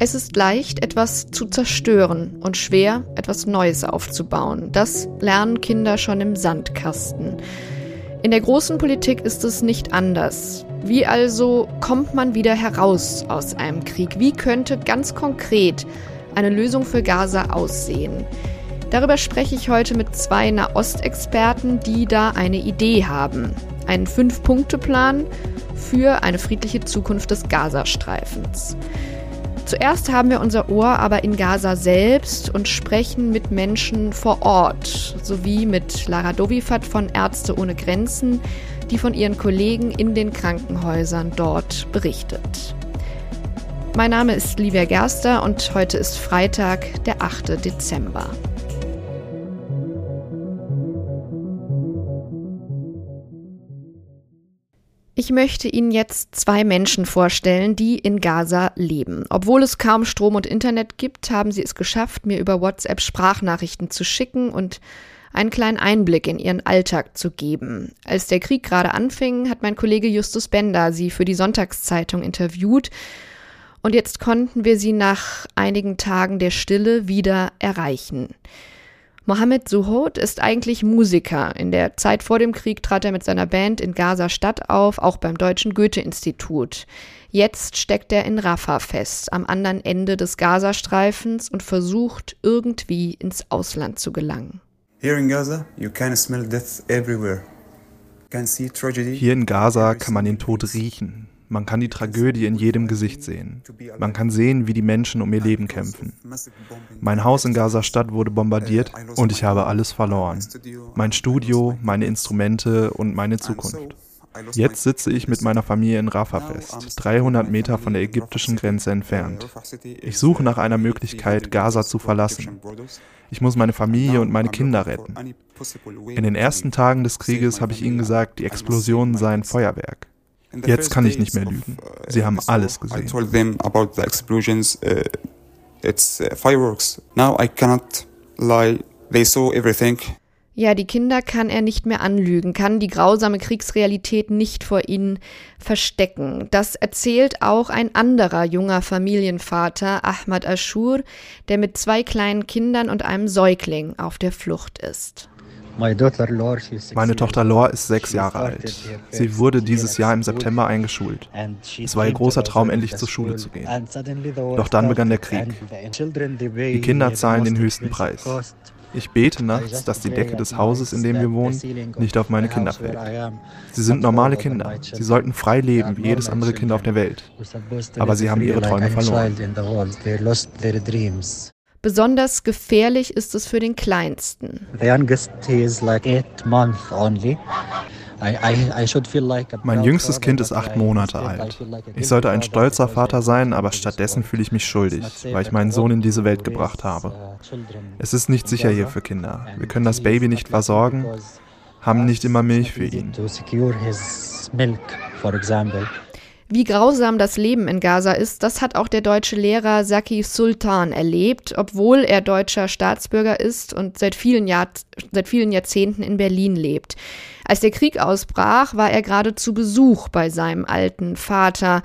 Es ist leicht, etwas zu zerstören und schwer, etwas Neues aufzubauen. Das lernen Kinder schon im Sandkasten. In der großen Politik ist es nicht anders. Wie also kommt man wieder heraus aus einem Krieg? Wie könnte ganz konkret eine Lösung für Gaza aussehen? Darüber spreche ich heute mit zwei Nahostexperten, die da eine Idee haben. Einen Fünf-Punkte-Plan für eine friedliche Zukunft des Gazastreifens. Zuerst haben wir unser Ohr aber in Gaza selbst und sprechen mit Menschen vor Ort, sowie mit Lara Dovifat von Ärzte ohne Grenzen, die von ihren Kollegen in den Krankenhäusern dort berichtet. Mein Name ist Livia Gerster und heute ist Freitag, der 8. Dezember. Ich möchte Ihnen jetzt zwei Menschen vorstellen, die in Gaza leben. Obwohl es kaum Strom und Internet gibt, haben sie es geschafft, mir über WhatsApp Sprachnachrichten zu schicken und einen kleinen Einblick in ihren Alltag zu geben. Als der Krieg gerade anfing, hat mein Kollege Justus Bender sie für die Sonntagszeitung interviewt und jetzt konnten wir sie nach einigen Tagen der Stille wieder erreichen. Mohammed Suhod ist eigentlich Musiker. In der Zeit vor dem Krieg trat er mit seiner Band in Gaza Stadt auf, auch beim Deutschen Goethe-Institut. Jetzt steckt er in Rafah fest, am anderen Ende des Gazastreifens und versucht irgendwie ins Ausland zu gelangen. Hier in Gaza kann man den Tod riechen. Man kann die Tragödie in jedem Gesicht sehen. Man kann sehen, wie die Menschen um ihr Leben kämpfen. Mein Haus in Gaza-Stadt wurde bombardiert und ich habe alles verloren. Mein Studio, meine Instrumente und meine Zukunft. Jetzt sitze ich mit meiner Familie in Rafah fest, 300 Meter von der ägyptischen Grenze entfernt. Ich suche nach einer Möglichkeit, Gaza zu verlassen. Ich muss meine Familie und meine Kinder retten. In den ersten Tagen des Krieges habe ich ihnen gesagt, die Explosionen seien Feuerwerk. Jetzt kann ich nicht mehr lügen. Uh, Sie haben alles gesehen. I told them about the explosions. It's fireworks. Now I cannot lie. They saw everything. Ja, die Kinder kann er nicht mehr anlügen, kann die grausame Kriegsrealität nicht vor ihnen verstecken. Das erzählt auch ein anderer junger Familienvater, Ahmad Ashur, der mit zwei kleinen Kindern und einem Säugling auf der Flucht ist. Meine Tochter Lor ist sechs Jahre alt. Sie wurde dieses Jahr im September eingeschult. Es war ihr großer Traum, endlich zur Schule zu gehen. Doch dann begann der Krieg. Die Kinder zahlen den höchsten Preis. Ich bete nachts, dass die Decke des Hauses, in dem wir wohnen, nicht auf meine Kinder fällt. Sie sind normale Kinder. Sie sollten frei leben, wie jedes andere Kind auf der Welt. Aber sie haben ihre Träume verloren. Besonders gefährlich ist es für den Kleinsten. Mein jüngstes Kind ist acht Monate alt. Ich sollte ein stolzer Vater sein, aber stattdessen fühle ich mich schuldig, weil ich meinen Sohn in diese Welt gebracht habe. Es ist nicht sicher hier für Kinder. Wir können das Baby nicht versorgen, haben nicht immer Milch für ihn. Wie grausam das Leben in Gaza ist, das hat auch der deutsche Lehrer Saki Sultan erlebt, obwohl er deutscher Staatsbürger ist und seit vielen, Jahr seit vielen Jahrzehnten in Berlin lebt. Als der Krieg ausbrach, war er gerade zu Besuch bei seinem alten Vater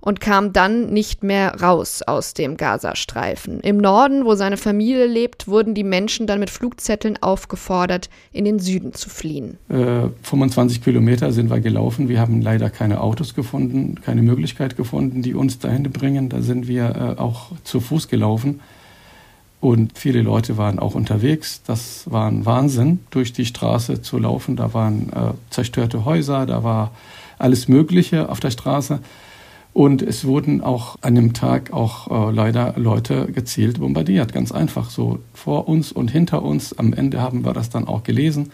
und kam dann nicht mehr raus aus dem Gazastreifen. Im Norden, wo seine Familie lebt, wurden die Menschen dann mit Flugzetteln aufgefordert, in den Süden zu fliehen. Äh, 25 Kilometer sind wir gelaufen. Wir haben leider keine Autos gefunden, keine Möglichkeit gefunden, die uns dahin bringen. Da sind wir äh, auch zu Fuß gelaufen. Und viele Leute waren auch unterwegs. Das war ein Wahnsinn, durch die Straße zu laufen. Da waren äh, zerstörte Häuser, da war alles Mögliche auf der Straße. Und es wurden auch an dem Tag auch äh, leider Leute gezielt bombardiert. Ganz einfach so vor uns und hinter uns. Am Ende haben wir das dann auch gelesen.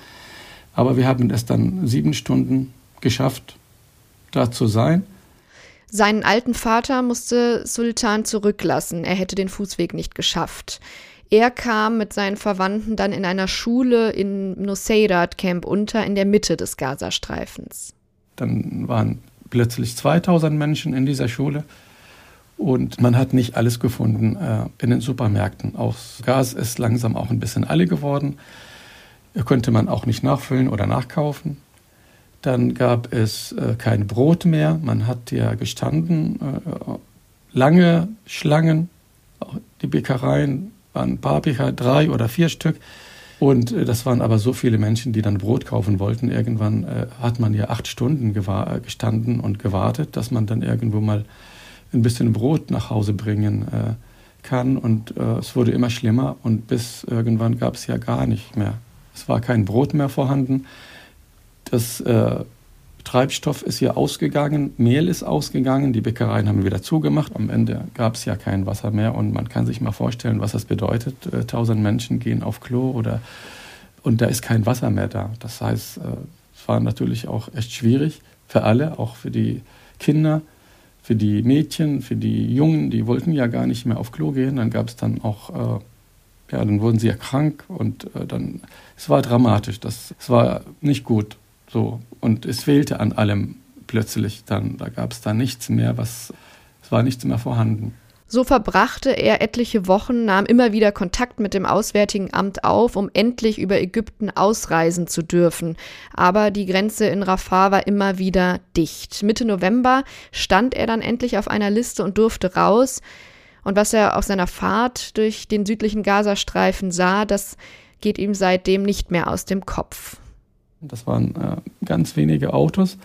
Aber wir haben es dann sieben Stunden geschafft, da zu sein. Seinen alten Vater musste Sultan zurücklassen. Er hätte den Fußweg nicht geschafft. Er kam mit seinen Verwandten dann in einer Schule in Nuseirat Camp unter, in der Mitte des Gazastreifens. Dann waren plötzlich 2000 Menschen in dieser Schule. Und man hat nicht alles gefunden äh, in den Supermärkten. Auch Gas ist langsam auch ein bisschen alle geworden. Könnte man auch nicht nachfüllen oder nachkaufen. Dann gab es äh, kein Brot mehr. Man hat ja gestanden, äh, lange Schlangen. Die Bäckereien waren ein paar Bäcker, drei oder vier Stück. Und äh, das waren aber so viele Menschen, die dann Brot kaufen wollten. Irgendwann äh, hat man ja acht Stunden gestanden und gewartet, dass man dann irgendwo mal ein bisschen Brot nach Hause bringen äh, kann. Und äh, es wurde immer schlimmer und bis irgendwann gab es ja gar nicht mehr. Es war kein Brot mehr vorhanden. Das äh, Treibstoff ist hier ausgegangen, Mehl ist ausgegangen, die Bäckereien haben wieder zugemacht. Am Ende gab es ja kein Wasser mehr und man kann sich mal vorstellen, was das bedeutet. Äh, tausend Menschen gehen auf Klo oder und da ist kein Wasser mehr da. Das heißt, äh, es war natürlich auch echt schwierig für alle, auch für die Kinder, für die Mädchen, für die Jungen, die wollten ja gar nicht mehr auf Klo gehen. Dann gab es dann auch, äh, ja, dann wurden sie ja krank und dann, es war dramatisch. Das, es war nicht gut. So. Und es fehlte an allem plötzlich dann. Da gab es da nichts mehr, was, es war nichts mehr vorhanden. So verbrachte er etliche Wochen, nahm immer wieder Kontakt mit dem Auswärtigen Amt auf, um endlich über Ägypten ausreisen zu dürfen. Aber die Grenze in Rafah war immer wieder dicht. Mitte November stand er dann endlich auf einer Liste und durfte raus. Und was er auf seiner Fahrt durch den südlichen Gazastreifen sah, das geht ihm seitdem nicht mehr aus dem Kopf. Das waren äh, ganz wenige Autos.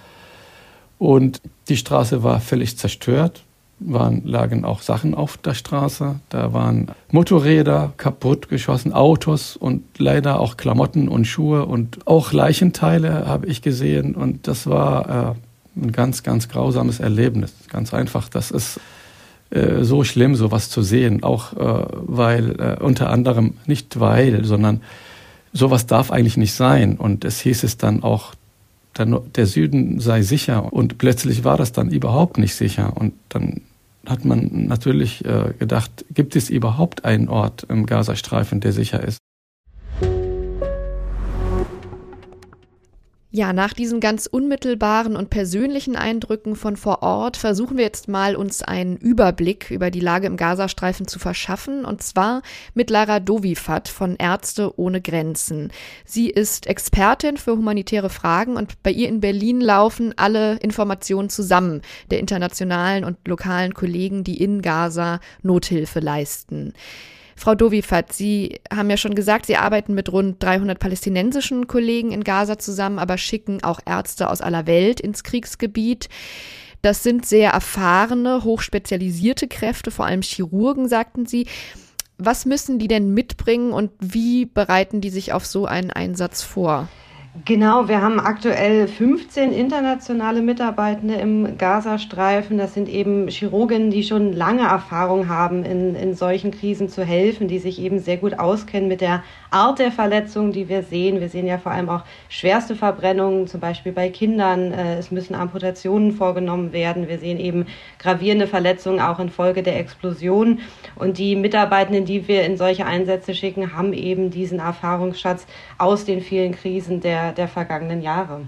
Und die Straße war völlig zerstört. Waren, lagen auch Sachen auf der Straße. Da waren Motorräder kaputt geschossen, Autos und leider auch Klamotten und Schuhe und auch Leichenteile habe ich gesehen. Und das war äh, ein ganz, ganz grausames Erlebnis. Ganz einfach. Das ist äh, so schlimm, sowas zu sehen. Auch äh, weil, äh, unter anderem, nicht weil, sondern sowas darf eigentlich nicht sein. Und es hieß es dann auch, der Süden sei sicher. Und plötzlich war das dann überhaupt nicht sicher. Und dann hat man natürlich äh, gedacht, gibt es überhaupt einen Ort im Gazastreifen, der sicher ist? Ja, nach diesen ganz unmittelbaren und persönlichen Eindrücken von vor Ort versuchen wir jetzt mal uns einen Überblick über die Lage im Gazastreifen zu verschaffen und zwar mit Lara Dovifat von Ärzte ohne Grenzen. Sie ist Expertin für humanitäre Fragen und bei ihr in Berlin laufen alle Informationen zusammen der internationalen und lokalen Kollegen, die in Gaza Nothilfe leisten. Frau Dovifat, Sie haben ja schon gesagt, Sie arbeiten mit rund 300 palästinensischen Kollegen in Gaza zusammen, aber schicken auch Ärzte aus aller Welt ins Kriegsgebiet. Das sind sehr erfahrene, hochspezialisierte Kräfte, vor allem Chirurgen, sagten Sie. Was müssen die denn mitbringen und wie bereiten die sich auf so einen Einsatz vor? Genau, wir haben aktuell 15 internationale Mitarbeitende im Gazastreifen. Das sind eben Chirurgen, die schon lange Erfahrung haben, in, in solchen Krisen zu helfen, die sich eben sehr gut auskennen mit der Art der Verletzungen, die wir sehen. Wir sehen ja vor allem auch schwerste Verbrennungen, zum Beispiel bei Kindern. Äh, es müssen Amputationen vorgenommen werden. Wir sehen eben gravierende Verletzungen auch infolge der Explosion. Und die Mitarbeitenden, die wir in solche Einsätze schicken, haben eben diesen Erfahrungsschatz aus den vielen Krisen der der, der vergangenen Jahre.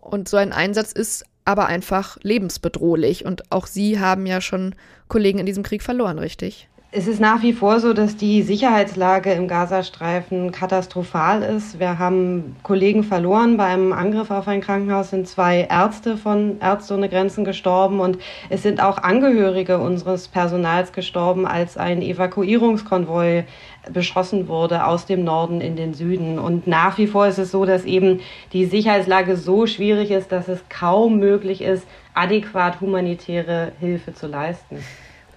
Und so ein Einsatz ist aber einfach lebensbedrohlich. Und auch Sie haben ja schon Kollegen in diesem Krieg verloren, richtig? Es ist nach wie vor so, dass die Sicherheitslage im Gazastreifen katastrophal ist. Wir haben Kollegen verloren. Beim Angriff auf ein Krankenhaus sind zwei Ärzte von Ärzte ohne Grenzen gestorben und es sind auch Angehörige unseres Personals gestorben, als ein Evakuierungskonvoi beschossen wurde aus dem Norden in den Süden. Und nach wie vor ist es so, dass eben die Sicherheitslage so schwierig ist, dass es kaum möglich ist, adäquat humanitäre Hilfe zu leisten.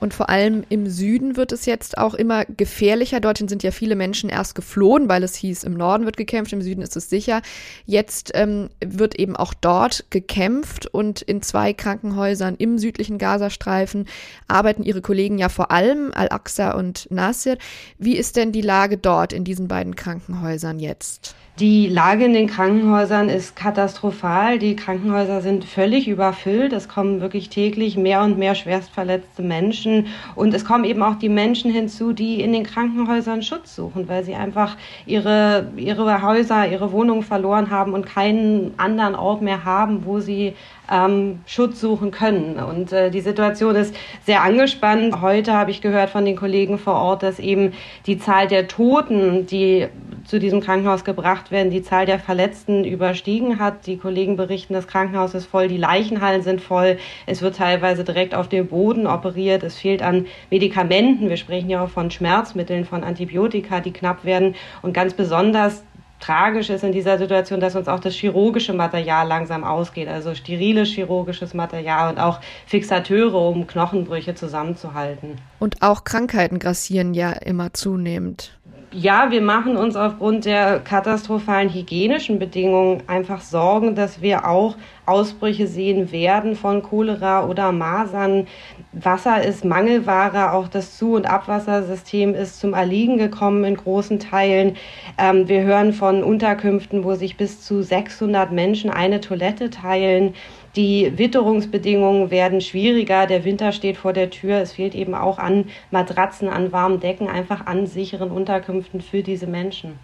Und vor allem im Süden wird es jetzt auch immer gefährlicher. Dorthin sind ja viele Menschen erst geflohen, weil es hieß, im Norden wird gekämpft, im Süden ist es sicher. Jetzt ähm, wird eben auch dort gekämpft und in zwei Krankenhäusern im südlichen Gazastreifen arbeiten ihre Kollegen ja vor allem, Al-Aqsa und Nasir. Wie ist denn die Lage dort in diesen beiden Krankenhäusern jetzt? Die Lage in den Krankenhäusern ist katastrophal. Die Krankenhäuser sind völlig überfüllt. Es kommen wirklich täglich mehr und mehr schwerstverletzte Menschen. Und es kommen eben auch die Menschen hinzu, die in den Krankenhäusern Schutz suchen, weil sie einfach ihre, ihre Häuser, ihre Wohnungen verloren haben und keinen anderen Ort mehr haben, wo sie ähm, Schutz suchen können. Und äh, die Situation ist sehr angespannt. Heute habe ich gehört von den Kollegen vor Ort, dass eben die Zahl der Toten, die zu diesem Krankenhaus gebracht werden, die Zahl der Verletzten überstiegen hat. Die Kollegen berichten, das Krankenhaus ist voll, die Leichenhallen sind voll. Es wird teilweise direkt auf dem Boden operiert. Es fehlt an Medikamenten. Wir sprechen ja auch von Schmerzmitteln, von Antibiotika, die knapp werden. Und ganz besonders tragisch ist in dieser Situation, dass uns auch das chirurgische Material langsam ausgeht, also steriles chirurgisches Material und auch Fixateure, um Knochenbrüche zusammenzuhalten. Und auch Krankheiten grassieren ja immer zunehmend ja, wir machen uns aufgrund der katastrophalen hygienischen Bedingungen einfach Sorgen, dass wir auch Ausbrüche sehen werden von Cholera oder Masern. Wasser ist Mangelware, auch das Zu- und Abwassersystem ist zum Erliegen gekommen in großen Teilen. Ähm, wir hören von Unterkünften, wo sich bis zu 600 Menschen eine Toilette teilen. Die Witterungsbedingungen werden schwieriger. Der Winter steht vor der Tür. Es fehlt eben auch an Matratzen, an warmen Decken, einfach an sicheren Unterkünften für diese Menschen.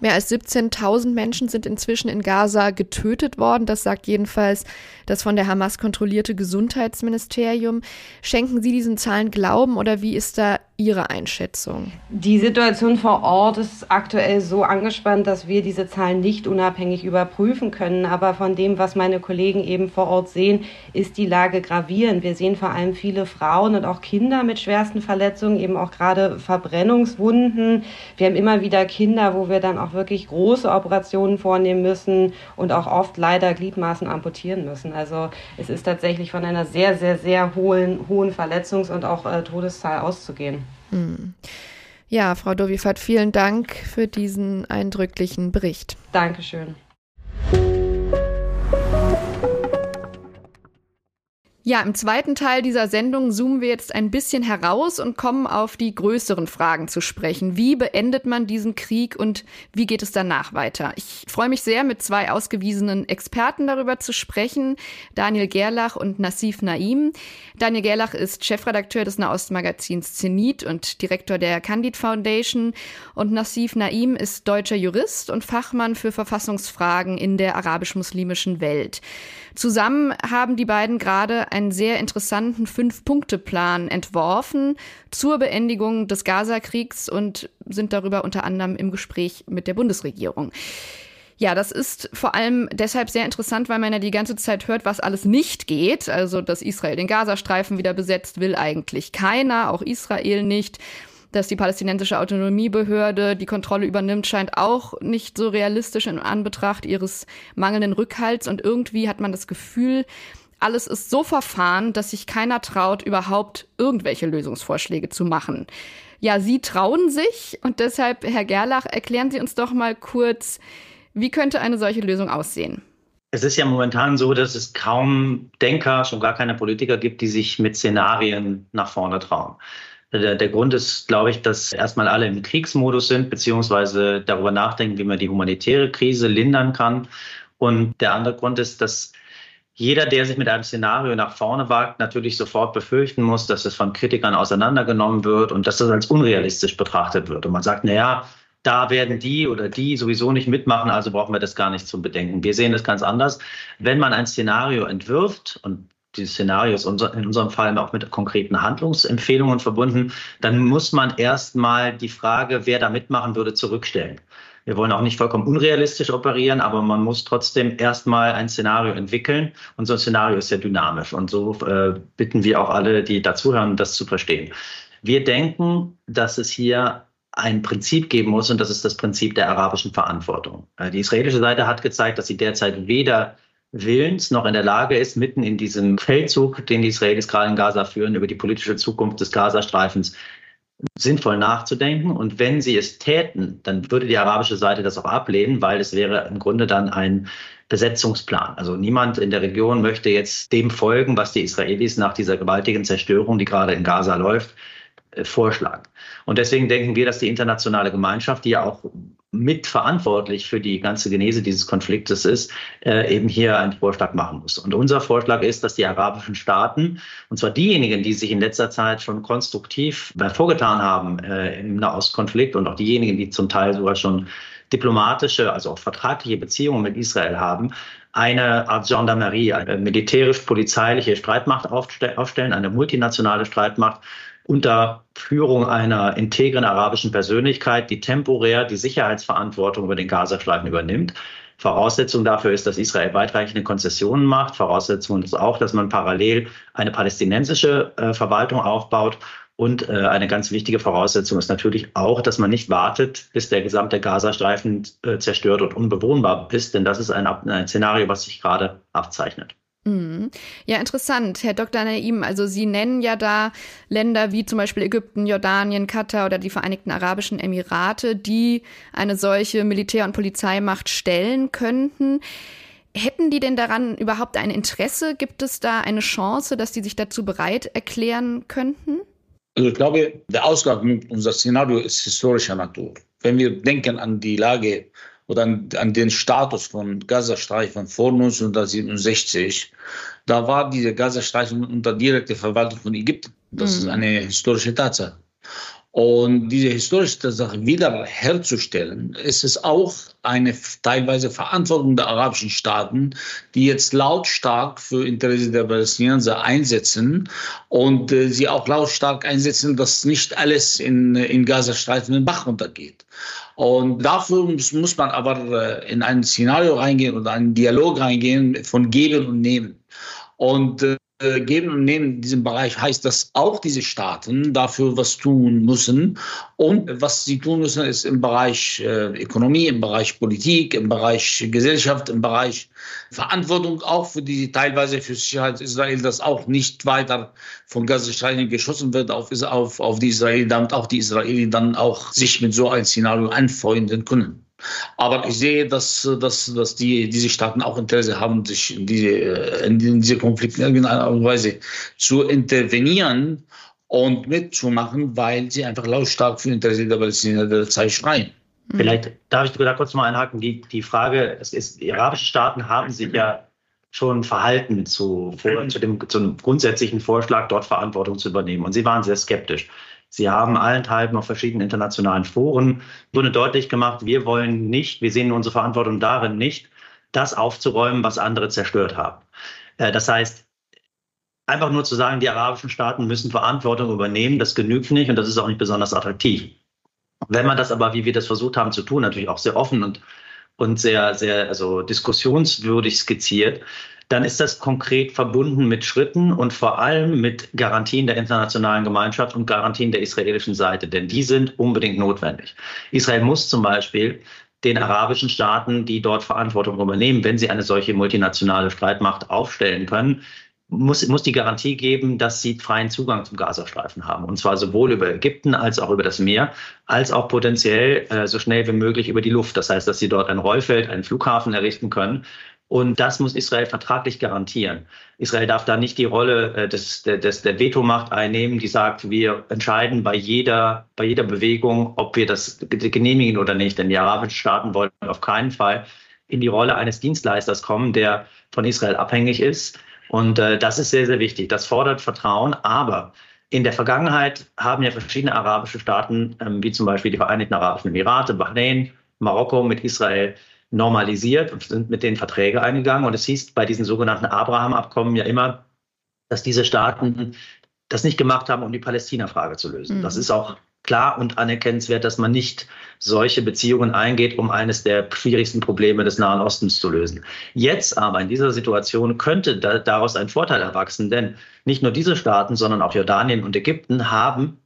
Mehr als 17.000 Menschen sind inzwischen in Gaza getötet worden. Das sagt jedenfalls das von der Hamas kontrollierte Gesundheitsministerium. Schenken Sie diesen Zahlen Glauben oder wie ist da Ihre Einschätzung? Die Situation vor Ort ist aktuell so angespannt, dass wir diese Zahlen nicht unabhängig überprüfen können. Aber von dem, was meine Kollegen eben vor Ort sehen, ist die Lage gravierend. Wir sehen vor allem viele Frauen und auch Kinder mit schwersten Verletzungen, eben auch gerade Verbrennungswunden. Wir haben immer wieder Kinder, wo wir dann auch wirklich große Operationen vornehmen müssen und auch oft leider Gliedmaßen amputieren müssen. Also es ist tatsächlich von einer sehr, sehr, sehr hohen, hohen Verletzungs- und auch äh, Todeszahl auszugehen. Hm. Ja, Frau Dovifat, vielen Dank für diesen eindrücklichen Bericht. Dankeschön. Ja, im zweiten Teil dieser Sendung zoomen wir jetzt ein bisschen heraus und kommen auf die größeren Fragen zu sprechen. Wie beendet man diesen Krieg und wie geht es danach weiter? Ich freue mich sehr, mit zwei ausgewiesenen Experten darüber zu sprechen, Daniel Gerlach und Nassif Naim. Daniel Gerlach ist Chefredakteur des Nahostmagazins Zenit und Direktor der Candid Foundation und Nassif Naim ist deutscher Jurist und Fachmann für Verfassungsfragen in der arabisch-muslimischen Welt. Zusammen haben die beiden gerade einen sehr interessanten Fünf-Punkte-Plan entworfen zur Beendigung des Gaza-Kriegs und sind darüber unter anderem im Gespräch mit der Bundesregierung. Ja, das ist vor allem deshalb sehr interessant, weil man ja die ganze Zeit hört, was alles nicht geht. Also, dass Israel den Gazastreifen wieder besetzt, will eigentlich keiner, auch Israel nicht dass die palästinensische Autonomiebehörde die Kontrolle übernimmt, scheint auch nicht so realistisch in Anbetracht ihres mangelnden Rückhalts. Und irgendwie hat man das Gefühl, alles ist so verfahren, dass sich keiner traut, überhaupt irgendwelche Lösungsvorschläge zu machen. Ja, Sie trauen sich und deshalb, Herr Gerlach, erklären Sie uns doch mal kurz, wie könnte eine solche Lösung aussehen? Es ist ja momentan so, dass es kaum Denker, schon gar keine Politiker gibt, die sich mit Szenarien nach vorne trauen. Der, der Grund ist, glaube ich, dass erstmal alle im Kriegsmodus sind, beziehungsweise darüber nachdenken, wie man die humanitäre Krise lindern kann. Und der andere Grund ist, dass jeder, der sich mit einem Szenario nach vorne wagt, natürlich sofort befürchten muss, dass es von Kritikern auseinandergenommen wird und dass das als unrealistisch betrachtet wird. Und man sagt, na ja, da werden die oder die sowieso nicht mitmachen, also brauchen wir das gar nicht zu bedenken. Wir sehen das ganz anders. Wenn man ein Szenario entwirft, und dieses Szenario ist in unserem Fall auch mit konkreten Handlungsempfehlungen verbunden, dann muss man erstmal die Frage, wer da mitmachen würde, zurückstellen. Wir wollen auch nicht vollkommen unrealistisch operieren, aber man muss trotzdem erstmal ein Szenario entwickeln. Und so ein Szenario ist ja dynamisch. Und so äh, bitten wir auch alle, die dazuhören, das zu verstehen. Wir denken, dass es hier ein Prinzip geben muss und das ist das Prinzip der arabischen Verantwortung. Äh, die israelische Seite hat gezeigt, dass sie derzeit weder willens noch in der Lage ist, mitten in diesem Feldzug, den die Israelis gerade in Gaza führen, über die politische Zukunft des Gazastreifens sinnvoll nachzudenken. Und wenn sie es täten, dann würde die arabische Seite das auch ablehnen, weil es wäre im Grunde dann ein Besetzungsplan. Also niemand in der Region möchte jetzt dem folgen, was die Israelis nach dieser gewaltigen Zerstörung, die gerade in Gaza läuft, äh, vorschlagen. Und deswegen denken wir, dass die internationale Gemeinschaft, die ja auch mitverantwortlich für die ganze Genese dieses Konfliktes ist, äh, eben hier einen Vorschlag machen muss. Und unser Vorschlag ist, dass die arabischen Staaten, und zwar diejenigen, die sich in letzter Zeit schon konstruktiv hervorgetan haben äh, im Nahostkonflikt und auch diejenigen, die zum Teil sogar schon diplomatische, also auch vertragliche Beziehungen mit Israel haben, eine Art Gendarmerie, eine militärisch-polizeiliche Streitmacht aufstellen, eine multinationale Streitmacht unter Führung einer integren arabischen Persönlichkeit, die temporär die Sicherheitsverantwortung über den Gazastreifen übernimmt. Voraussetzung dafür ist, dass Israel weitreichende Konzessionen macht. Voraussetzung ist auch, dass man parallel eine palästinensische äh, Verwaltung aufbaut und äh, eine ganz wichtige Voraussetzung ist natürlich auch, dass man nicht wartet, bis der gesamte Gazastreifen äh, zerstört und unbewohnbar ist, denn das ist ein, ein Szenario, was sich gerade abzeichnet. Mhm. Ja, interessant, Herr Dr. Naim. Also Sie nennen ja da Länder wie zum Beispiel Ägypten, Jordanien, Katar oder die Vereinigten Arabischen Emirate, die eine solche Militär- und Polizeimacht stellen könnten. Hätten die denn daran überhaupt ein Interesse? Gibt es da eine Chance, dass die sich dazu bereit erklären könnten? Also ich glaube, der Ausgang unserer Szenario ist historischer Natur. Wenn wir denken an die Lage oder an, an den Status von Gazastreifen vor 1967, da war dieser Gazastreifen unter direkter Verwaltung von Ägypten. Das mhm. ist eine historische Tatsache. Und diese historische Tatsache wiederherzustellen, ist es auch eine teilweise Verantwortung der arabischen Staaten, die jetzt lautstark für Interesse der Palästinenser einsetzen und äh, sie auch lautstark einsetzen, dass nicht alles in, in Gazastreifen den Bach runtergeht. Und dafür muss, muss man aber äh, in ein Szenario reingehen oder einen Dialog reingehen von Geben und Nehmen. Und äh, äh, geben und nehmen in diesem Bereich heißt, dass auch diese Staaten dafür was tun müssen. Und was sie tun müssen, ist im Bereich äh, Ökonomie, im Bereich Politik, im Bereich Gesellschaft, im Bereich Verantwortung auch für die teilweise für Sicherheit Israel, dass auch nicht weiter von Gazastreifen geschossen wird auf, auf, auf die Israel, damit auch die Israelis dann auch sich mit so einem Szenario anfreunden können. Aber ich sehe, dass, dass, dass die, diese Staaten auch Interesse haben, sich in diese, in diese Konflikte in irgendeiner Art und Weise zu intervenieren und mitzumachen, weil sie einfach lautstark für Interesse der Palästinenser der Zeit schreien. Mhm. Vielleicht darf ich da kurz mal einhaken. Die, die Frage, es ist, die arabischen Staaten haben sich ja schon verhalten zu, vor, zu, dem, zu einem grundsätzlichen Vorschlag, dort Verantwortung zu übernehmen. Und sie waren sehr skeptisch. Sie haben allenthalben auf verschiedenen internationalen Foren wurde deutlich gemacht, wir wollen nicht, wir sehen unsere Verantwortung darin nicht, das aufzuräumen, was andere zerstört haben. Äh, das heißt, einfach nur zu sagen, die arabischen Staaten müssen Verantwortung übernehmen, das genügt nicht und das ist auch nicht besonders attraktiv. Wenn man das aber, wie wir das versucht haben zu tun, natürlich auch sehr offen und, und sehr, sehr also diskussionswürdig skizziert, dann ist das konkret verbunden mit Schritten und vor allem mit Garantien der internationalen Gemeinschaft und Garantien der israelischen Seite, denn die sind unbedingt notwendig. Israel muss zum Beispiel den arabischen Staaten, die dort Verantwortung übernehmen, wenn sie eine solche multinationale Streitmacht aufstellen können, muss, muss die Garantie geben, dass sie freien Zugang zum Gazastreifen haben. Und zwar sowohl über Ägypten als auch über das Meer, als auch potenziell äh, so schnell wie möglich über die Luft. Das heißt, dass sie dort ein Rollfeld, einen Flughafen errichten können, und das muss Israel vertraglich garantieren. Israel darf da nicht die Rolle äh, des, des, der Vetomacht einnehmen, die sagt, wir entscheiden bei jeder, bei jeder Bewegung, ob wir das genehmigen oder nicht. Denn die arabischen Staaten wollen auf keinen Fall in die Rolle eines Dienstleisters kommen, der von Israel abhängig ist. Und äh, das ist sehr, sehr wichtig. Das fordert Vertrauen. Aber in der Vergangenheit haben ja verschiedene arabische Staaten, ähm, wie zum Beispiel die Vereinigten Arabischen Emirate, Bahrain, Marokko mit Israel, normalisiert und sind mit den Verträge eingegangen. Und es hieß bei diesen sogenannten Abraham-Abkommen ja immer, dass diese Staaten das nicht gemacht haben, um die Palästina-Frage zu lösen. Mhm. Das ist auch klar und anerkennenswert, dass man nicht solche Beziehungen eingeht, um eines der schwierigsten Probleme des Nahen Ostens zu lösen. Jetzt aber in dieser Situation könnte da, daraus ein Vorteil erwachsen, denn nicht nur diese Staaten, sondern auch Jordanien und Ägypten haben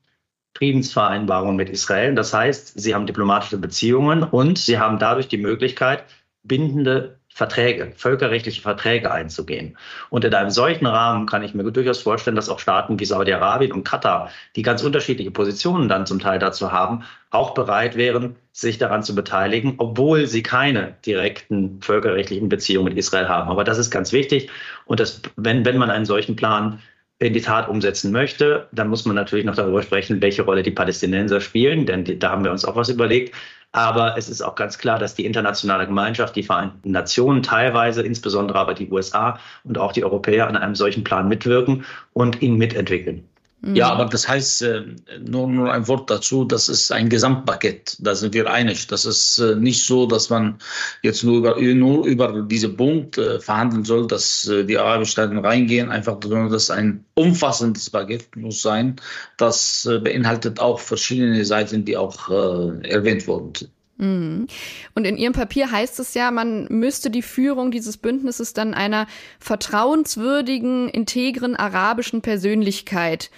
Friedensvereinbarung mit Israel. Das heißt, sie haben diplomatische Beziehungen und sie haben dadurch die Möglichkeit, bindende Verträge, völkerrechtliche Verträge einzugehen. Und in einem solchen Rahmen kann ich mir durchaus vorstellen, dass auch Staaten wie Saudi-Arabien und Katar, die ganz unterschiedliche Positionen dann zum Teil dazu haben, auch bereit wären, sich daran zu beteiligen, obwohl sie keine direkten völkerrechtlichen Beziehungen mit Israel haben. Aber das ist ganz wichtig. Und das, wenn, wenn man einen solchen Plan in die Tat umsetzen möchte, dann muss man natürlich noch darüber sprechen, welche Rolle die Palästinenser spielen, denn da haben wir uns auch was überlegt. Aber es ist auch ganz klar, dass die internationale Gemeinschaft, die Vereinten Nationen teilweise, insbesondere aber die USA und auch die Europäer an einem solchen Plan mitwirken und ihn mitentwickeln. Mhm. Ja, aber das heißt, äh, nur, nur ein Wort dazu, das ist ein Gesamtpaket, da sind wir einig. Das ist äh, nicht so, dass man jetzt nur über, nur über diese Punkt äh, verhandeln soll, dass die arabischen Staaten reingehen, einfach nur, dass ein umfassendes Paket muss sein, das beinhaltet auch verschiedene Seiten, die auch erwähnt wurden. Mhm. Und in Ihrem Papier heißt es ja, man müsste die Führung dieses Bündnisses dann einer vertrauenswürdigen, integren arabischen Persönlichkeit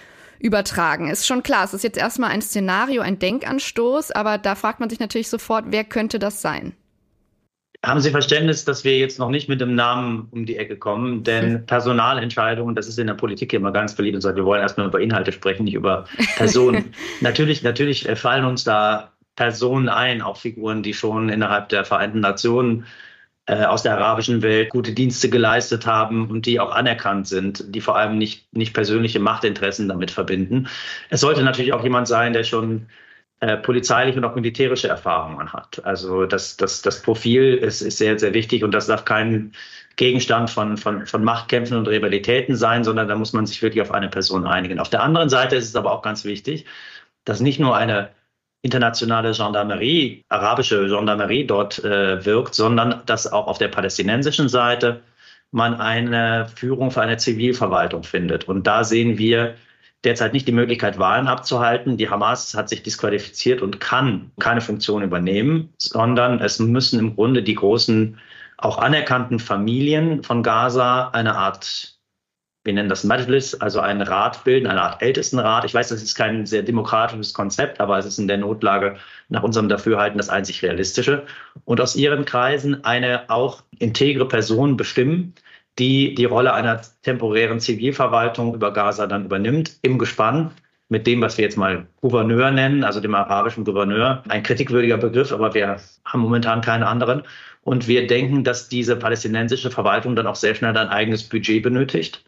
übertragen. Ist schon klar, es ist jetzt erstmal ein Szenario, ein Denkanstoß, aber da fragt man sich natürlich sofort, wer könnte das sein? Haben Sie Verständnis, dass wir jetzt noch nicht mit dem Namen um die Ecke kommen? Denn hm. Personalentscheidungen, das ist in der Politik immer ganz beliebt und sagt, wir wollen erstmal über Inhalte sprechen, nicht über Personen. natürlich, natürlich fallen uns da Personen ein, auch Figuren, die schon innerhalb der Vereinten Nationen äh, aus der arabischen Welt gute Dienste geleistet haben und die auch anerkannt sind, die vor allem nicht, nicht persönliche Machtinteressen damit verbinden. Es sollte natürlich auch jemand sein, der schon äh, polizeiliche und auch militärische Erfahrungen hat. Also das, das, das Profil ist, ist sehr, sehr wichtig und das darf kein Gegenstand von, von, von Machtkämpfen und Rivalitäten sein, sondern da muss man sich wirklich auf eine Person einigen. Auf der anderen Seite ist es aber auch ganz wichtig, dass nicht nur eine internationale Gendarmerie, arabische Gendarmerie dort äh, wirkt, sondern dass auch auf der palästinensischen Seite man eine Führung für eine Zivilverwaltung findet. Und da sehen wir derzeit nicht die Möglichkeit, Wahlen abzuhalten. Die Hamas hat sich disqualifiziert und kann keine Funktion übernehmen, sondern es müssen im Grunde die großen, auch anerkannten Familien von Gaza eine Art wir nennen das Majlis, also einen Rat bilden, eine Art Ältestenrat. Ich weiß, das ist kein sehr demokratisches Konzept, aber es ist in der Notlage nach unserem Dafürhalten das einzig realistische. Und aus ihren Kreisen eine auch integre Person bestimmen, die die Rolle einer temporären Zivilverwaltung über Gaza dann übernimmt, im Gespann mit dem, was wir jetzt mal Gouverneur nennen, also dem arabischen Gouverneur. Ein kritikwürdiger Begriff, aber wir haben momentan keinen anderen. Und wir denken, dass diese palästinensische Verwaltung dann auch sehr schnell ein eigenes Budget benötigt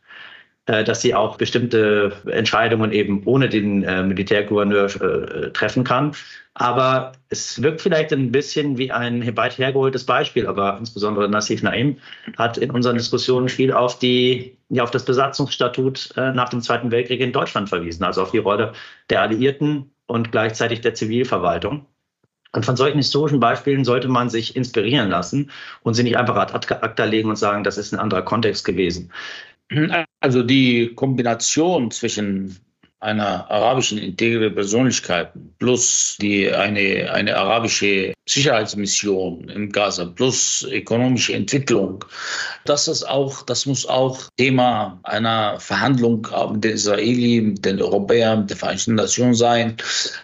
dass sie auch bestimmte Entscheidungen eben ohne den äh, Militärgouverneur äh, treffen kann. Aber es wirkt vielleicht ein bisschen wie ein weit hergeholtes Beispiel, aber insbesondere Nassif Naim hat in unseren Diskussionen viel auf die, ja, auf das Besatzungsstatut äh, nach dem Zweiten Weltkrieg in Deutschland verwiesen, also auf die Rolle der Alliierten und gleichzeitig der Zivilverwaltung. Und von solchen historischen Beispielen sollte man sich inspirieren lassen und sie nicht einfach ad acta legen und sagen, das ist ein anderer Kontext gewesen. Also die Kombination zwischen einer arabischen integre Persönlichkeit plus die, eine, eine arabische Sicherheitsmission in Gaza plus ökonomische Entwicklung, das ist auch, das muss auch Thema einer Verhandlung mit den Israelis, mit den Europäern, mit den Vereinten Nationen sein.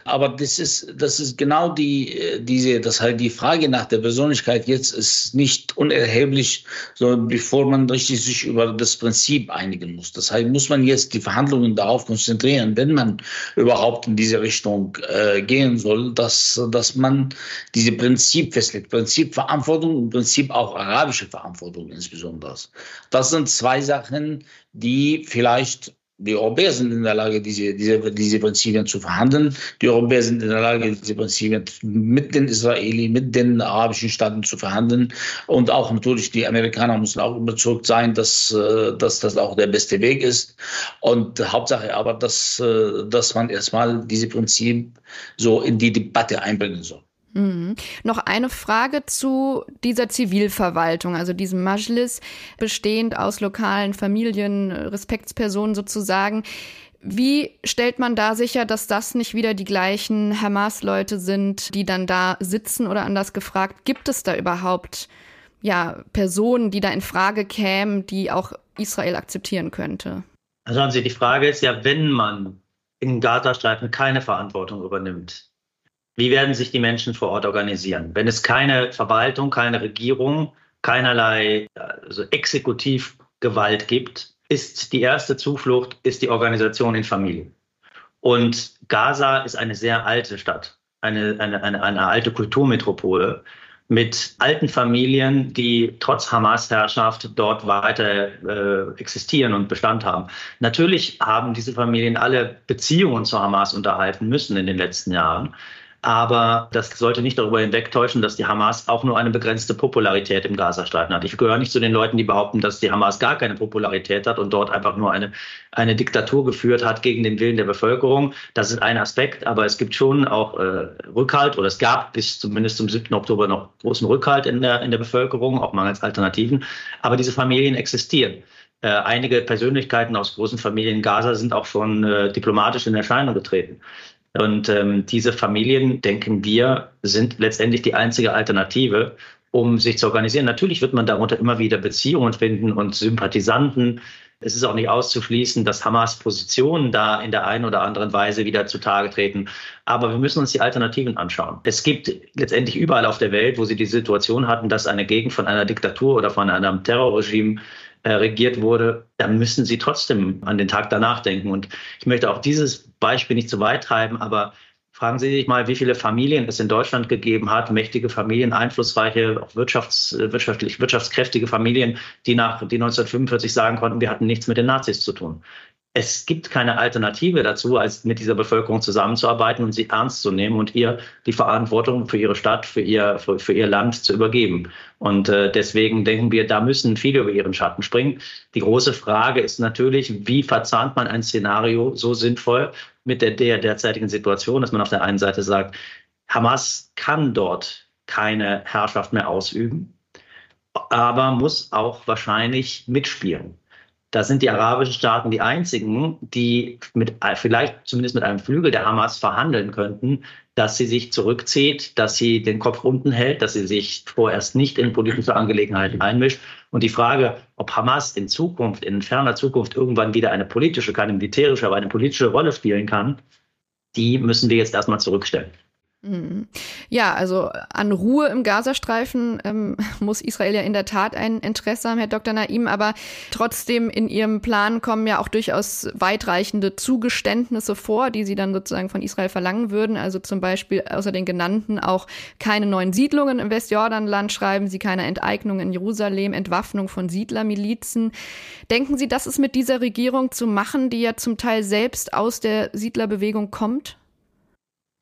Aber das ist, das ist genau die, diese, das halt die Frage nach der Persönlichkeit jetzt ist nicht unerheblich, sondern bevor man richtig sich über das Prinzip einigen muss. Das heißt, muss man jetzt die Verhandlungen darauf konzentrieren, wenn man überhaupt in diese Richtung äh, gehen soll, dass, dass man diese Prinzip festlegt. Prinzip Verantwortung und Prinzip auch arabische Verantwortung insbesondere. Das sind zwei Sachen, die vielleicht die Europäer sind in der Lage, diese, diese, diese Prinzipien zu verhandeln. Die Europäer sind in der Lage, diese Prinzipien mit den Israelis, mit den arabischen Staaten zu verhandeln. Und auch natürlich die Amerikaner müssen auch überzeugt sein, dass, äh, dass das auch der beste Weg ist. Und Hauptsache aber, dass, äh, dass man erstmal diese Prinzip so in die Debatte einbringen soll. Mhm. Noch eine Frage zu dieser Zivilverwaltung, also diesem Majlis, bestehend aus lokalen Familien, Respektspersonen sozusagen. Wie stellt man da sicher, dass das nicht wieder die gleichen Hamas-Leute sind, die dann da sitzen oder anders gefragt, gibt es da überhaupt ja, Personen, die da in Frage kämen, die auch Israel akzeptieren könnte? Schauen Sie, die Frage ist ja, wenn man in Gazastreifen keine Verantwortung übernimmt, wie werden sich die Menschen vor Ort organisieren? Wenn es keine Verwaltung, keine Regierung, keinerlei also Exekutivgewalt gibt, ist die erste Zuflucht ist die Organisation in Familien. Und Gaza ist eine sehr alte Stadt, eine, eine, eine, eine alte Kulturmetropole mit alten Familien, die trotz Hamas-Herrschaft dort weiter äh, existieren und Bestand haben. Natürlich haben diese Familien alle Beziehungen zu Hamas unterhalten müssen in den letzten Jahren. Aber das sollte nicht darüber hinwegtäuschen, dass die Hamas auch nur eine begrenzte Popularität im Gazastreifen hat. Ich gehöre nicht zu den Leuten, die behaupten, dass die Hamas gar keine Popularität hat und dort einfach nur eine, eine Diktatur geführt hat gegen den Willen der Bevölkerung. Das ist ein Aspekt, aber es gibt schon auch äh, Rückhalt oder es gab bis zumindest zum 7. Oktober noch großen Rückhalt in der, in der Bevölkerung, auch mangels Alternativen. Aber diese Familien existieren. Äh, einige Persönlichkeiten aus großen Familien Gaza sind auch schon äh, diplomatisch in Erscheinung getreten. Und ähm, diese Familien, denken wir, sind letztendlich die einzige Alternative, um sich zu organisieren. Natürlich wird man darunter immer wieder Beziehungen finden und Sympathisanten. Es ist auch nicht auszuschließen, dass Hamas Positionen da in der einen oder anderen Weise wieder zutage treten. Aber wir müssen uns die Alternativen anschauen. Es gibt letztendlich überall auf der Welt, wo sie die Situation hatten, dass eine Gegend von einer Diktatur oder von einem Terrorregime äh, regiert wurde, dann müssen sie trotzdem an den Tag danach denken. Und ich möchte auch dieses Beispiel nicht zu weit treiben, aber fragen Sie sich mal, wie viele Familien es in Deutschland gegeben hat, mächtige Familien, einflussreiche, auch wirtschafts-, wirtschaftlich, wirtschaftskräftige Familien, die nach die 1945 sagen konnten, wir hatten nichts mit den Nazis zu tun es gibt keine Alternative dazu, als mit dieser Bevölkerung zusammenzuarbeiten und sie ernst zu nehmen und ihr die Verantwortung für ihre Stadt, für ihr, für, für ihr Land zu übergeben. Und äh, deswegen denken wir, da müssen viele über ihren Schatten springen. Die große Frage ist natürlich, wie verzahnt man ein Szenario so sinnvoll mit der, der derzeitigen Situation, dass man auf der einen Seite sagt, Hamas kann dort keine Herrschaft mehr ausüben, aber muss auch wahrscheinlich mitspielen. Da sind die arabischen Staaten die einzigen, die mit, vielleicht zumindest mit einem Flügel der Hamas verhandeln könnten, dass sie sich zurückzieht, dass sie den Kopf unten hält, dass sie sich vorerst nicht in politische Angelegenheiten einmischt. Und die Frage, ob Hamas in Zukunft, in ferner Zukunft irgendwann wieder eine politische, keine militärische, aber eine politische Rolle spielen kann, die müssen wir jetzt erstmal zurückstellen. Mhm. Ja, also an Ruhe im Gazastreifen ähm, muss Israel ja in der Tat ein Interesse haben, Herr Dr. Naim, aber trotzdem in Ihrem Plan kommen ja auch durchaus weitreichende Zugeständnisse vor, die Sie dann sozusagen von Israel verlangen würden. Also zum Beispiel außer den genannten auch keine neuen Siedlungen im Westjordanland, schreiben Sie keine Enteignung in Jerusalem, Entwaffnung von Siedlermilizen. Denken Sie, das ist mit dieser Regierung zu machen, die ja zum Teil selbst aus der Siedlerbewegung kommt?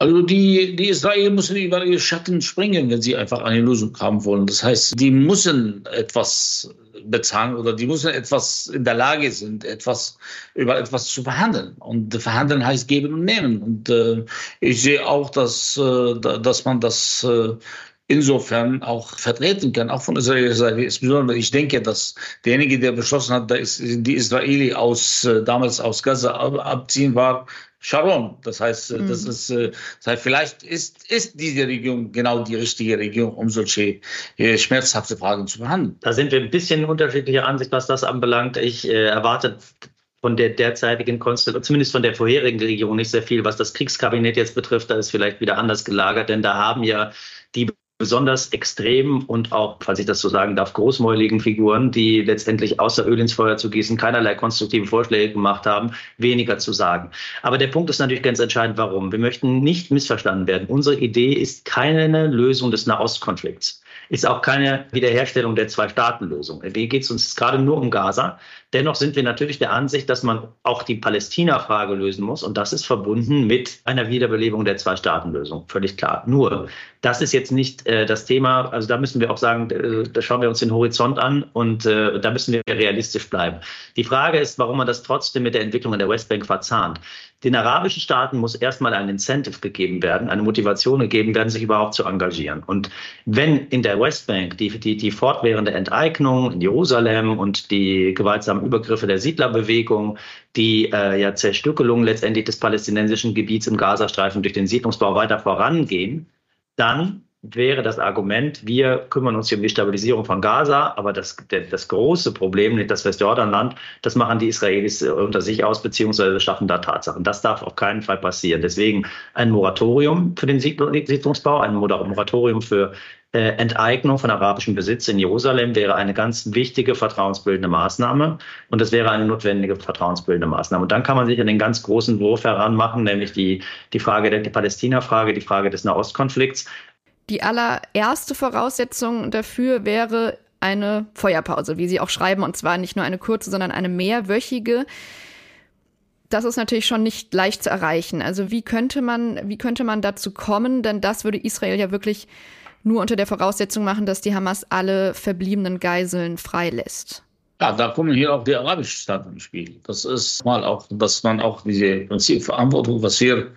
Also die, die Israelis müssen über ihre Schatten springen, wenn sie einfach eine Lösung haben wollen. Das heißt, die müssen etwas bezahlen oder die müssen etwas in der Lage sind, etwas über etwas zu verhandeln. Und verhandeln heißt geben und nehmen. Und äh, ich sehe auch, dass, äh, dass man das äh, insofern auch vertreten kann, auch von israelischer Seite. Insbesondere, ich denke, dass derjenige, der beschlossen hat, dass die Israeli aus, äh, damals aus Gaza abziehen war, Sharon. Das heißt, mhm. das ist, äh, das heißt, vielleicht ist, ist diese Regierung genau die richtige Regierung, um solche äh, schmerzhafte Fragen zu behandeln. Da sind wir ein bisschen unterschiedlicher Ansicht, was das anbelangt. Ich äh, erwarte von der derzeitigen Konstellation, zumindest von der vorherigen Regierung nicht sehr viel. Was das Kriegskabinett jetzt betrifft, da ist vielleicht wieder anders gelagert, denn da haben ja die besonders extrem und auch, falls ich das so sagen darf, großmäuligen Figuren, die letztendlich außer Öl ins Feuer zu gießen keinerlei konstruktive Vorschläge gemacht haben, weniger zu sagen. Aber der Punkt ist natürlich ganz entscheidend, warum. Wir möchten nicht missverstanden werden. Unsere Idee ist keine Lösung des Nahostkonflikts ist auch keine Wiederherstellung der Zwei-Staaten-Lösung. Hier geht es uns gerade nur um Gaza. Dennoch sind wir natürlich der Ansicht, dass man auch die Palästina-Frage lösen muss. Und das ist verbunden mit einer Wiederbelebung der Zwei-Staaten-Lösung. Völlig klar. Nur, das ist jetzt nicht äh, das Thema. Also da müssen wir auch sagen, äh, da schauen wir uns den Horizont an und äh, da müssen wir realistisch bleiben. Die Frage ist, warum man das trotzdem mit der Entwicklung in der Westbank verzahnt. Den arabischen Staaten muss erstmal ein Incentive gegeben werden, eine Motivation gegeben werden, sich überhaupt zu engagieren. Und wenn in der Westbank die, die, die fortwährende Enteignung in Jerusalem und die gewaltsamen Übergriffe der Siedlerbewegung, die äh, ja Zerstückelung letztendlich des palästinensischen Gebiets im Gazastreifen durch den Siedlungsbau weiter vorangehen, dann wäre das Argument, wir kümmern uns hier um die Stabilisierung von Gaza, aber das, das große Problem, das Westjordanland, das machen die Israelis äh, unter sich aus, beziehungsweise schaffen da Tatsachen. Das darf auf keinen Fall passieren. Deswegen ein Moratorium für den Siedlungsbau, ein Moratorium für äh, Enteignung von arabischem Besitz in Jerusalem wäre eine ganz wichtige vertrauensbildende Maßnahme und es wäre eine notwendige vertrauensbildende Maßnahme. Und dann kann man sich an den ganz großen Wurf heranmachen, nämlich die, die Frage der Palästina-Frage, die Frage des Nahostkonflikts. Die allererste Voraussetzung dafür wäre eine Feuerpause, wie Sie auch schreiben, und zwar nicht nur eine kurze, sondern eine mehrwöchige. das ist natürlich schon nicht leicht zu erreichen. Also wie könnte man, wie könnte man dazu kommen? Denn das würde Israel ja wirklich nur unter der Voraussetzung machen, dass die Hamas alle verbliebenen Geiseln freilässt. Ja, da kommen hier auch die arabischen Staaten ins Spiel. Das ist mal auch, dass man auch diese Prinzipverantwortung, was wir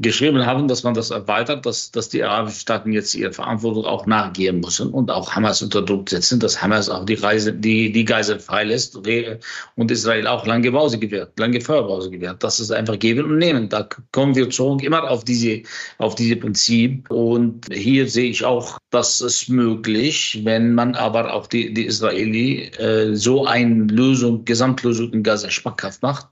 geschrieben haben, dass man das erweitert, dass, dass die arabischen Staaten jetzt ihre Verantwortung auch nachgehen müssen und auch Hamas unter Druck setzen, dass Hamas auch die, Reise, die, die Geiseln freilässt und Israel auch lange Pause gewährt, lange Feuerpause gewährt. Das ist einfach geben und nehmen. Da kommen wir zurück immer auf diese, auf diese Prinzip. Und hier sehe ich auch, dass es möglich, wenn man aber auch die, die Israeli äh, so eine Lösung, Gesamtlösung in Gaza schmackhaft macht,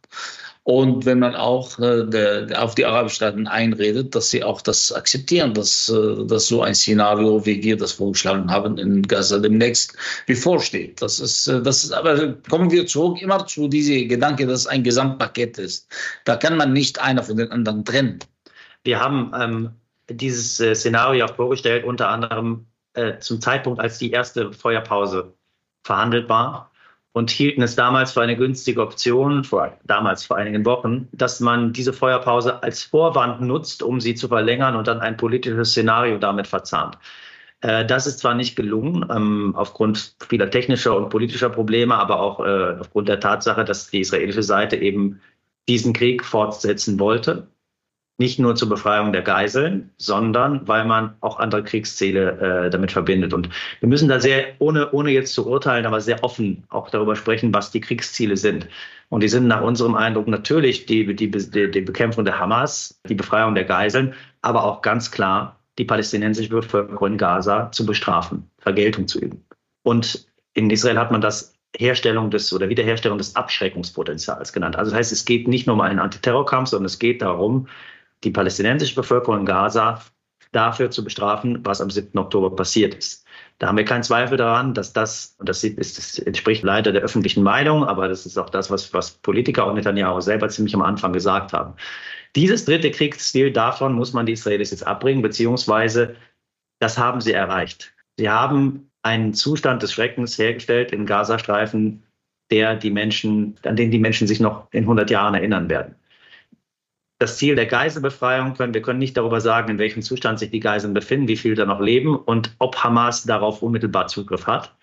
und wenn man auch äh, der, auf die arabischen Staaten einredet, dass sie auch das akzeptieren, dass, äh, dass so ein Szenario, wie wir das vorgeschlagen haben, in Gaza demnächst bevorsteht. Das ist, äh, das ist, aber kommen wir zurück immer zu diesem Gedanke, dass es ein Gesamtpaket ist. Da kann man nicht einer von den anderen trennen. Wir haben ähm, dieses äh, Szenario auch vorgestellt, unter anderem äh, zum Zeitpunkt, als die erste Feuerpause verhandelt war und hielten es damals für eine günstige Option, vor, damals vor einigen Wochen, dass man diese Feuerpause als Vorwand nutzt, um sie zu verlängern und dann ein politisches Szenario damit verzahnt. Äh, das ist zwar nicht gelungen, ähm, aufgrund vieler technischer und politischer Probleme, aber auch äh, aufgrund der Tatsache, dass die israelische Seite eben diesen Krieg fortsetzen wollte nicht nur zur Befreiung der Geiseln, sondern weil man auch andere Kriegsziele äh, damit verbindet. Und wir müssen da sehr, ohne, ohne jetzt zu urteilen, aber sehr offen auch darüber sprechen, was die Kriegsziele sind. Und die sind nach unserem Eindruck natürlich die, die, die, die Bekämpfung der Hamas, die Befreiung der Geiseln, aber auch ganz klar die palästinensische Bevölkerung in Gaza zu bestrafen, Vergeltung zu üben. Und in Israel hat man das Herstellung des oder Wiederherstellung des Abschreckungspotenzials genannt. Also das heißt, es geht nicht nur um einen Antiterrorkampf, sondern es geht darum, die palästinensische Bevölkerung in Gaza dafür zu bestrafen, was am 7. Oktober passiert ist. Da haben wir keinen Zweifel daran, dass das, und das, entspricht leider der öffentlichen Meinung, aber das ist auch das, was, was Politiker und Netanyahu selber ziemlich am Anfang gesagt haben. Dieses dritte Kriegsziel, davon muss man die Israelis jetzt abbringen, beziehungsweise das haben sie erreicht. Sie haben einen Zustand des Schreckens hergestellt im Gazastreifen, der die Menschen, an den die Menschen sich noch in 100 Jahren erinnern werden das Ziel der Geiselbefreiung können. Wir können nicht darüber sagen, in welchem Zustand sich die Geiseln befinden, wie viel da noch leben und ob Hamas darauf unmittelbar Zugriff hat.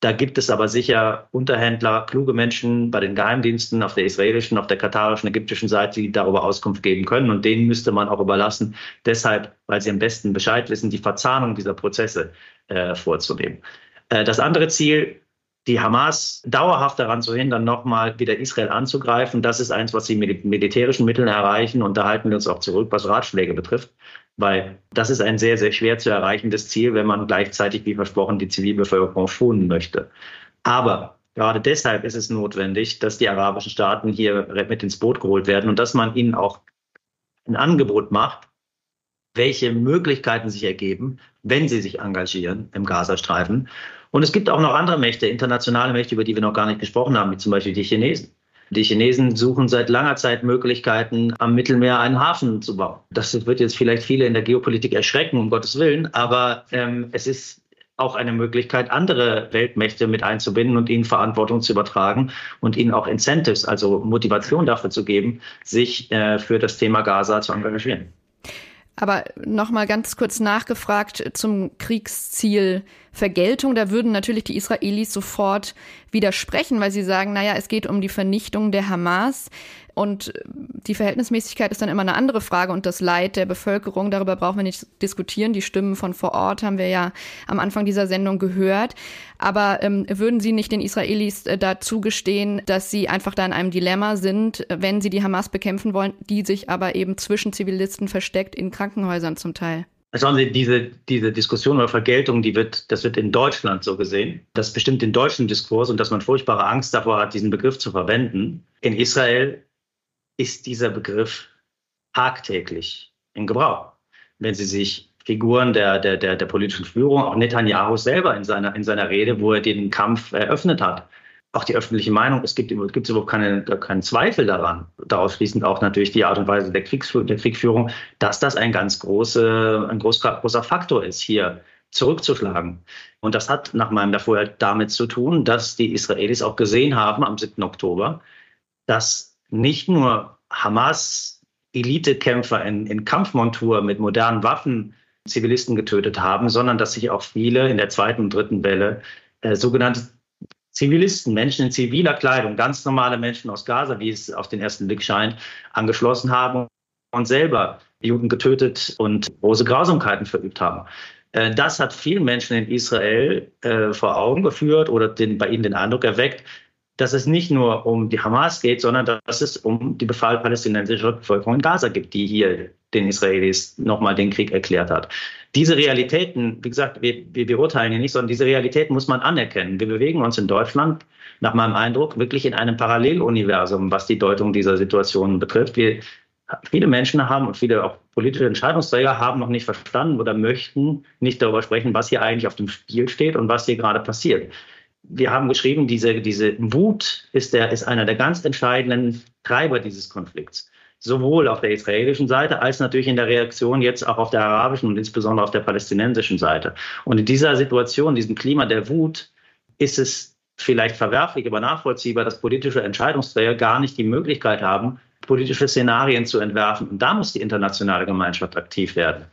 Da gibt es aber sicher Unterhändler, kluge Menschen bei den Geheimdiensten auf der israelischen, auf der katarischen, ägyptischen Seite, die darüber Auskunft geben können. Und denen müsste man auch überlassen, deshalb, weil sie am besten Bescheid wissen, die Verzahnung dieser Prozesse äh, vorzunehmen. Äh, das andere Ziel die Hamas dauerhaft daran zu hindern, nochmal wieder Israel anzugreifen. Das ist eins, was sie mit militärischen Mitteln erreichen. Und da halten wir uns auch zurück, was Ratschläge betrifft. Weil das ist ein sehr, sehr schwer zu erreichendes Ziel, wenn man gleichzeitig, wie versprochen, die Zivilbevölkerung schonen möchte. Aber gerade deshalb ist es notwendig, dass die arabischen Staaten hier mit ins Boot geholt werden und dass man ihnen auch ein Angebot macht, welche Möglichkeiten sich ergeben, wenn sie sich engagieren im Gazastreifen. Und es gibt auch noch andere Mächte, internationale Mächte, über die wir noch gar nicht gesprochen haben, wie zum Beispiel die Chinesen. Die Chinesen suchen seit langer Zeit Möglichkeiten, am Mittelmeer einen Hafen zu bauen. Das wird jetzt vielleicht viele in der Geopolitik erschrecken, um Gottes Willen, aber ähm, es ist auch eine Möglichkeit, andere Weltmächte mit einzubinden und ihnen Verantwortung zu übertragen und ihnen auch Incentives, also Motivation dafür zu geben, sich äh, für das Thema Gaza zu engagieren. Aber nochmal ganz kurz nachgefragt zum Kriegsziel Vergeltung. Da würden natürlich die Israelis sofort widersprechen, weil sie sagen, naja, es geht um die Vernichtung der Hamas. Und die Verhältnismäßigkeit ist dann immer eine andere Frage und das Leid der Bevölkerung, darüber brauchen wir nicht diskutieren. Die Stimmen von vor Ort haben wir ja am Anfang dieser Sendung gehört. Aber ähm, würden Sie nicht den Israelis äh, dazu gestehen, dass sie einfach da in einem Dilemma sind, wenn sie die Hamas bekämpfen wollen, die sich aber eben zwischen Zivilisten versteckt in Krankenhäusern zum Teil? Schauen Sie, diese, diese Diskussion über Vergeltung, die wird, das wird in Deutschland so gesehen. Das bestimmt den deutschen Diskurs und dass man furchtbare Angst davor hat, diesen Begriff zu verwenden. In Israel ist dieser Begriff tagtäglich in Gebrauch. Wenn Sie sich Figuren der, der, der, der politischen Führung, auch Netanyahu selber in seiner, in seiner Rede, wo er den Kampf eröffnet hat, auch die öffentliche Meinung, es gibt, gibt überhaupt keine, keinen Zweifel daran, daraus schließend auch natürlich die Art und Weise der, Kriegsführung, der Kriegführung, dass das ein ganz große, ein groß, großer Faktor ist, hier zurückzuschlagen. Und das hat nach meinem Dafürhalten damit zu tun, dass die Israelis auch gesehen haben am 7. Oktober, dass nicht nur Hamas-Elitekämpfer in, in Kampfmontur mit modernen Waffen Zivilisten getötet haben, sondern dass sich auch viele in der zweiten und dritten Welle äh, sogenannte Zivilisten, Menschen in ziviler Kleidung, ganz normale Menschen aus Gaza, wie es auf den ersten Blick scheint, angeschlossen haben und selber Juden getötet und große Grausamkeiten verübt haben. Äh, das hat vielen Menschen in Israel äh, vor Augen geführt oder den, bei ihnen den Eindruck erweckt, dass es nicht nur um die Hamas geht, sondern dass es um die Befall palästinensischer Bevölkerung in Gaza gibt, die hier den Israelis nochmal den Krieg erklärt hat. Diese Realitäten, wie gesagt, wir, wir beurteilen hier nicht, sondern diese Realitäten muss man anerkennen. Wir bewegen uns in Deutschland, nach meinem Eindruck, wirklich in einem Paralleluniversum, was die Deutung dieser Situation betrifft. Wir, viele Menschen haben und viele auch politische Entscheidungsträger haben noch nicht verstanden oder möchten nicht darüber sprechen, was hier eigentlich auf dem Spiel steht und was hier gerade passiert wir haben geschrieben, diese, diese Wut ist, der, ist einer der ganz entscheidenden Treiber dieses Konflikts. Sowohl auf der israelischen Seite als natürlich in der Reaktion jetzt auch auf der arabischen und insbesondere auf der palästinensischen Seite. Und in dieser Situation, diesem Klima der Wut, ist es vielleicht verwerflich, aber nachvollziehbar, dass politische Entscheidungsträger gar nicht die Möglichkeit haben, politische Szenarien zu entwerfen. Und da muss die internationale Gemeinschaft aktiv werden.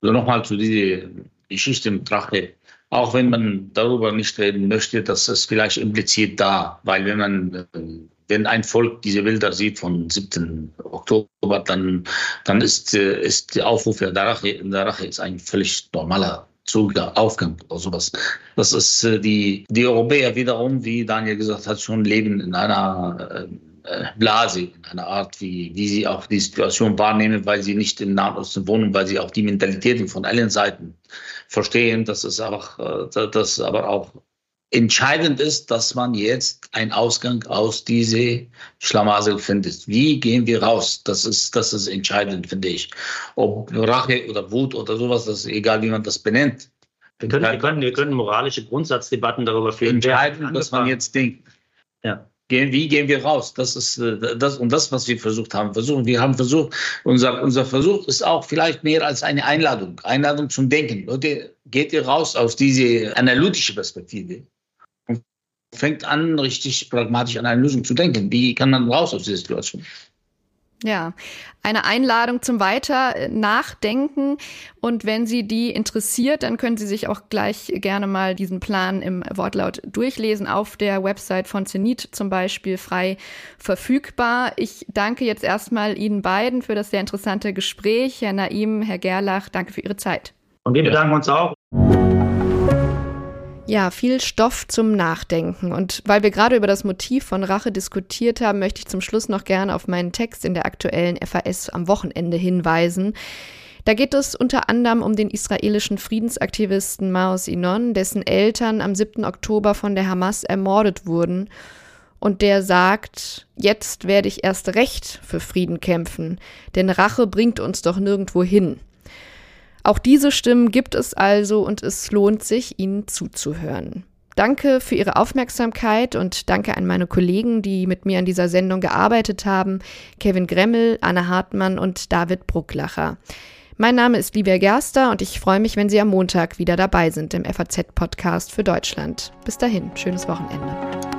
Also nochmal zu dieser Geschichte mit Rache auch wenn man darüber nicht reden möchte, dass es vielleicht impliziert da, weil wenn man wenn ein Volk diese Bilder sieht vom 7. Oktober, dann, dann ist, ist der Aufruf der Rache, der Rache ist ein völlig normaler Aufgang oder sowas. Das ist äh, die, die Europäer wiederum, wie Daniel gesagt hat, schon leben in einer äh, Blase, in einer Art, wie, wie sie auch die Situation wahrnehmen, weil sie nicht im Nahen Osten wohnen, weil sie auch die Mentalitäten von allen Seiten verstehen, dass es auch, äh, dass aber auch entscheidend ist, dass man jetzt einen Ausgang aus diese Schlamassel findet. Wie gehen wir raus? Das ist, das ist entscheidend, finde ich. Ob Rache oder Wut oder sowas, das ist egal, wie man das benennt. Wir können, wir können, wir können moralische Grundsatzdebatten darüber führen. Entscheidend, dass man jetzt denkt. Ja. Wie gehen wir raus? Das ist äh, das und das, was wir versucht haben. Versuchen. Wir haben versucht, unser, unser Versuch ist auch vielleicht mehr als eine Einladung. Einladung zum Denken. Leute, geht ihr raus aus diese analytische Perspektive und fängt an, richtig pragmatisch an eine Lösung zu denken. Wie kann man raus aus dieser Situation? Ja, eine Einladung zum Weiter äh, Nachdenken. Und wenn Sie die interessiert, dann können Sie sich auch gleich gerne mal diesen Plan im Wortlaut durchlesen. Auf der Website von Zenit zum Beispiel frei verfügbar. Ich danke jetzt erstmal Ihnen beiden für das sehr interessante Gespräch. Herr Naim, Herr Gerlach, danke für Ihre Zeit. Und wir bedanken uns auch. Ja, viel Stoff zum Nachdenken. Und weil wir gerade über das Motiv von Rache diskutiert haben, möchte ich zum Schluss noch gerne auf meinen Text in der aktuellen FAS am Wochenende hinweisen. Da geht es unter anderem um den israelischen Friedensaktivisten Maos Inon, dessen Eltern am 7. Oktober von der Hamas ermordet wurden. Und der sagt, jetzt werde ich erst recht für Frieden kämpfen, denn Rache bringt uns doch nirgendwo hin. Auch diese Stimmen gibt es also und es lohnt sich, ihnen zuzuhören. Danke für Ihre Aufmerksamkeit und danke an meine Kollegen, die mit mir an dieser Sendung gearbeitet haben, Kevin Gremmel, Anne Hartmann und David Brucklacher. Mein Name ist Livia Gerster und ich freue mich, wenn Sie am Montag wieder dabei sind im FAZ-Podcast für Deutschland. Bis dahin, schönes Wochenende.